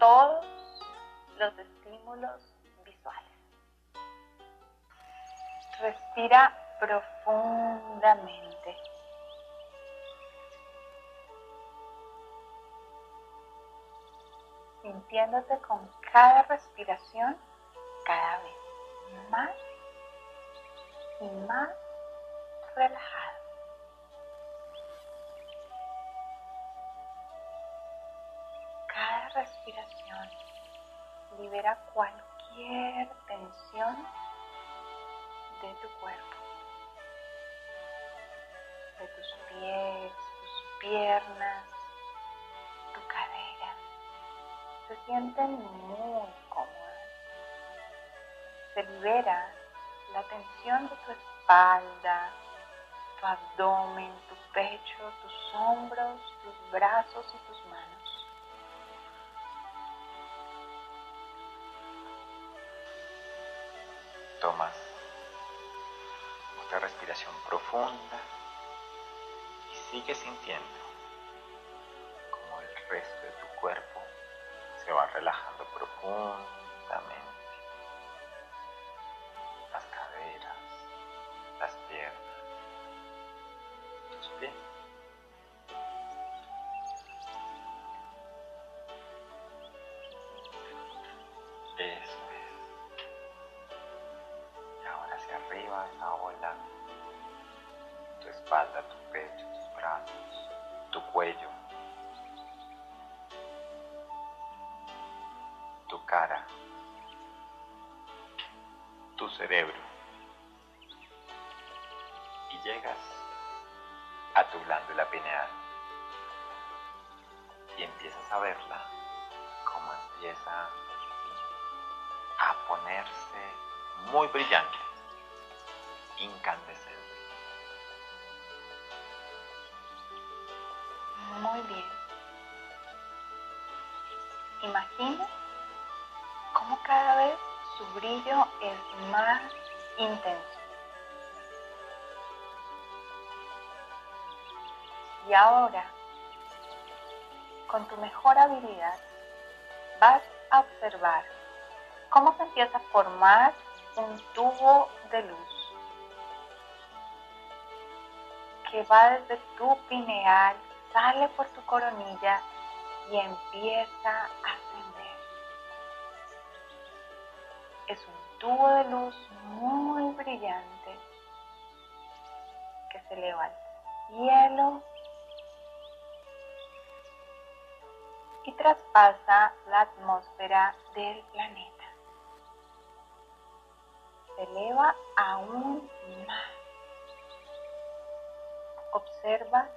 todos los estímulos visuales. Respira profundamente. Sintiéndote con cada respiración cada vez más y más relajado. Respiración libera cualquier tensión de tu cuerpo, de tus pies, tus piernas, tu cadera. Se sienten muy cómodas. Se libera la tensión de tu espalda, tu abdomen, tu pecho, tus hombros, tus brazos y tus. Tomas otra respiración profunda y sigue sintiendo como el resto de tu cuerpo se va relajando profundamente. Espalda, tu pecho, tus brazos, tu cuello, tu cara, tu cerebro. Y llegas a tu glándula pineal y empiezas a verla como empieza a ponerse muy brillante, incandescente. Muy bien. Imagina cómo cada vez su brillo es más intenso. Y ahora, con tu mejor habilidad, vas a observar cómo se empieza a formar un tubo de luz que va desde tu pineal sale por tu coronilla y empieza a ascender. Es un tubo de luz muy brillante que se eleva al cielo y traspasa la atmósfera del planeta. Se eleva aún más. Observa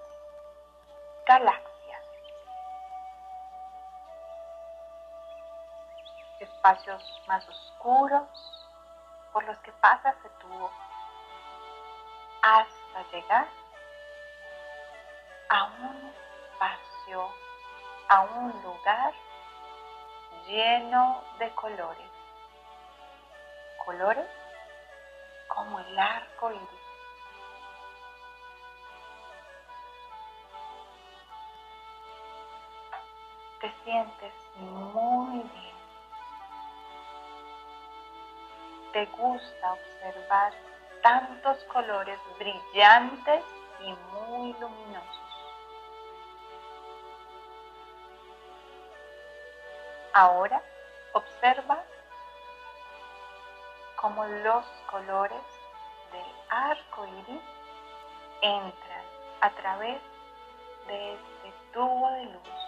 galaxias. Espacios más oscuros por los que pasa tubo hasta llegar a un espacio, a un lugar lleno de colores. Colores como el arco iris. Te sientes muy bien. Te gusta observar tantos colores brillantes y muy luminosos. Ahora observa cómo los colores del arco iris entran a través de este tubo de luz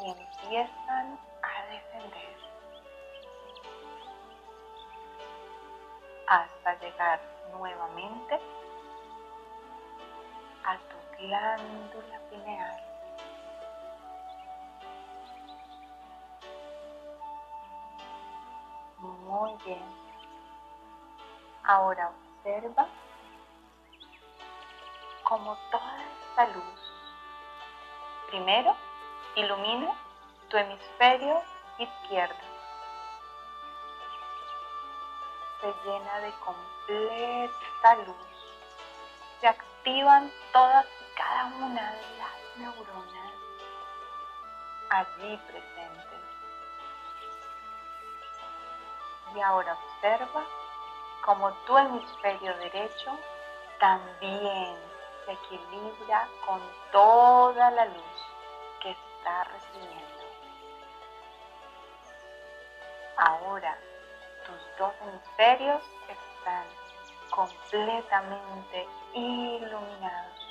y empiezan a descender hasta llegar nuevamente a tu glándula pineal. Muy bien. Ahora observa como toda esta luz primero Ilumina tu hemisferio izquierdo. Se llena de completa luz. Se activan todas y cada una de las neuronas allí presentes. Y ahora observa como tu hemisferio derecho también se equilibra con toda la luz recibiendo. Ahora tus dos hemisferios están completamente iluminados.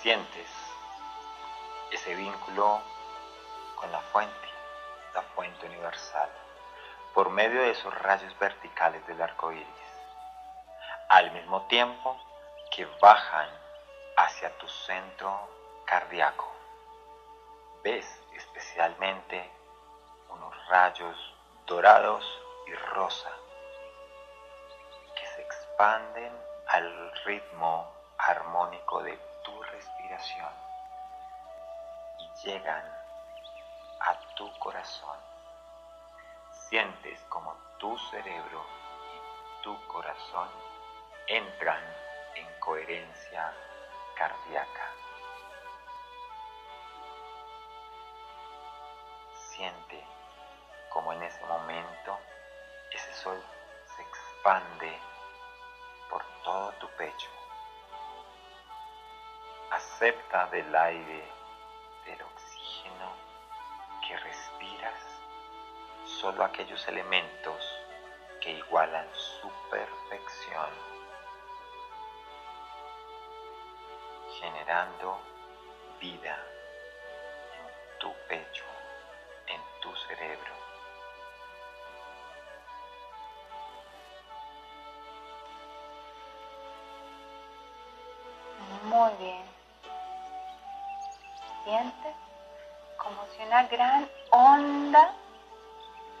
Sientes ese vínculo con la fuente, la fuente universal, por medio de esos rayos verticales del arco iris, al mismo tiempo que bajan hacia tu centro cardíaco. Ves especialmente unos rayos dorados y rosa que se expanden al ritmo armónico de tu respiración y llegan a tu corazón. Sientes como tu cerebro y tu corazón entran en coherencia cardíaca. Siente como en ese momento ese sol se expande por todo tu pecho. Acepta del aire, del oxígeno que respiras, solo aquellos elementos que igualan su perfección, generando vida en tu pecho, en tu cerebro. Muy bien. Siente como si una gran onda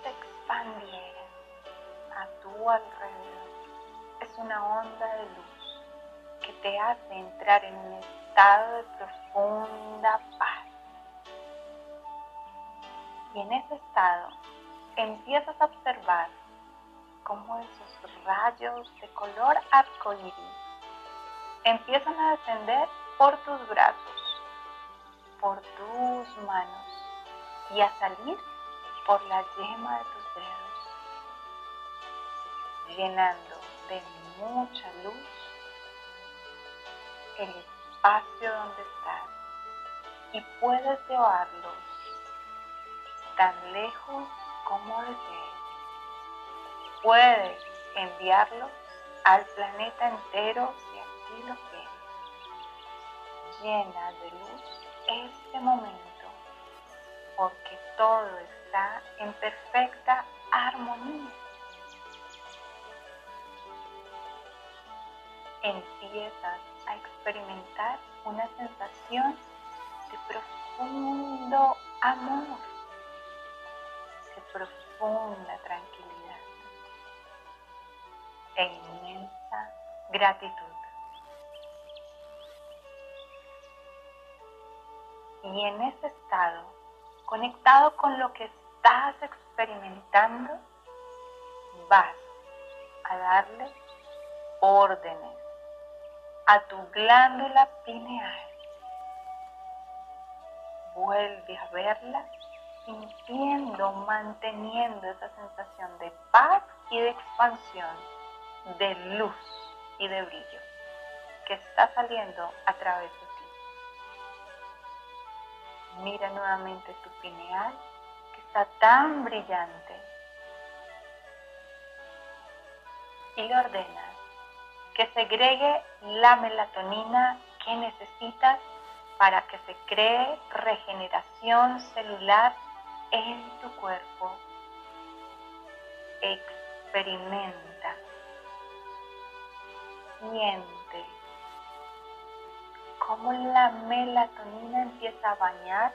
se expandiera a tu alrededor. Es una onda de luz que te hace entrar en un estado de profunda paz. Y en ese estado empiezas a observar cómo esos rayos de color arcoíris empiezan a descender por tus brazos, por tus manos y a salir por la yema de tus dedos, llenando de mucha luz el espacio donde estás y puedes llevarlos tan lejos como desees. Puedes enviarlos al planeta entero lo quieres. Llena de luz este momento, porque todo está en perfecta armonía. Empiezas experimentar una sensación de profundo amor, de profunda tranquilidad e inmensa gratitud. Y en ese estado, conectado con lo que estás experimentando, vas a darle órdenes a tu glándula pineal. Vuelve a verla sintiendo, manteniendo esa sensación de paz y de expansión, de luz y de brillo que está saliendo a través de Mira nuevamente tu pineal que está tan brillante. Y ordenas que segregue la melatonina que necesitas para que se cree regeneración celular en tu cuerpo. Experimenta. Siente cómo la melatonina empieza a bañar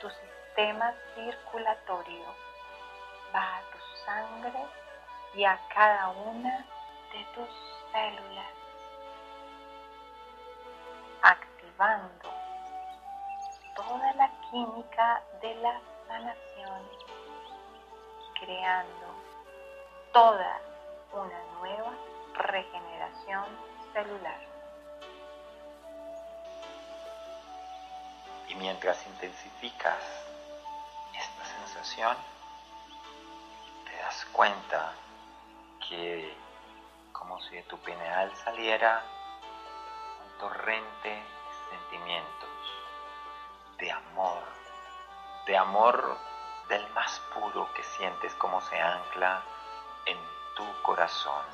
tu sistema circulatorio. Va a tu sangre y a cada una de tus células, activando toda la química de la sanación, creando toda una nueva regeneración celular. Y mientras intensificas esta visualización, te das cuenta que como si de tu pineal saliera un torrente de sentimientos, de amor, de amor del más puro que sientes como se ancla en tu corazón,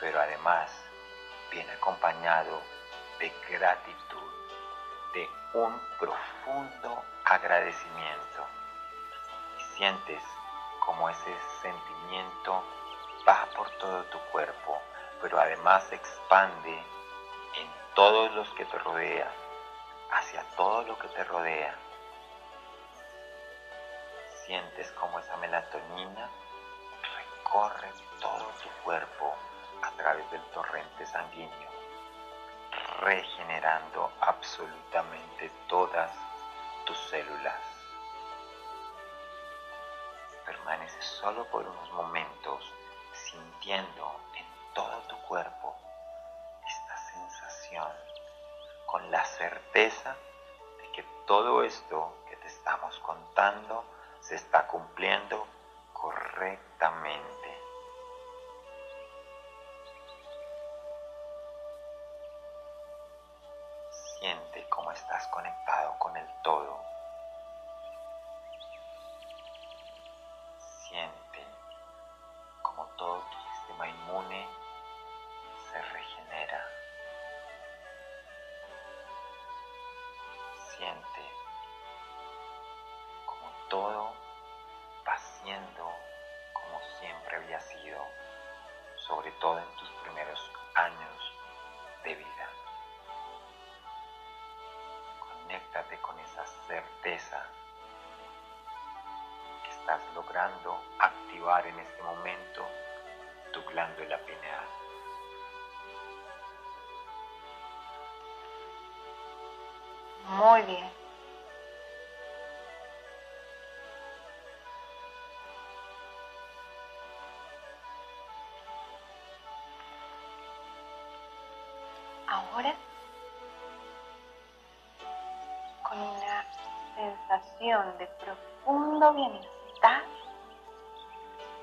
pero además viene acompañado de gratitud, de un profundo agradecimiento. Sientes como ese sentimiento va por todo tu cuerpo, pero además se expande en todos los que te rodean, hacia todo lo que te rodea. Sientes como esa melatonina recorre todo tu cuerpo a través del torrente sanguíneo, regenerando absolutamente todas tus células. Permanece solo por unos momentos sintiendo en todo tu cuerpo esta sensación con la certeza de que todo esto que te estamos contando se está cumpliendo correctamente. Siente cómo estás conectado con el todo. Como todo va siendo como siempre había sido, sobre todo en tus primeros años de vida. Conéctate con esa certeza que estás logrando activar en este momento tu glándula pineal. Muy bien. Ahora, con una sensación de profundo bienestar,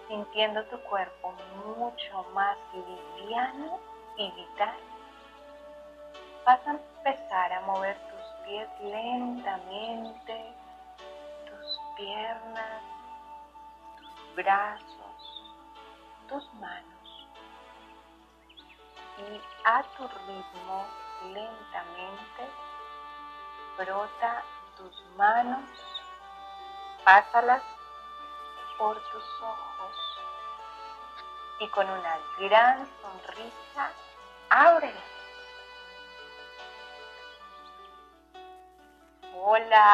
sintiendo tu cuerpo mucho más liviano y vital, vas a empezar a mover lentamente, tus piernas, tus brazos, tus manos. Y a tu ritmo, lentamente, frota tus manos, pásalas por tus ojos y con una gran sonrisa, ábrelas. Hola.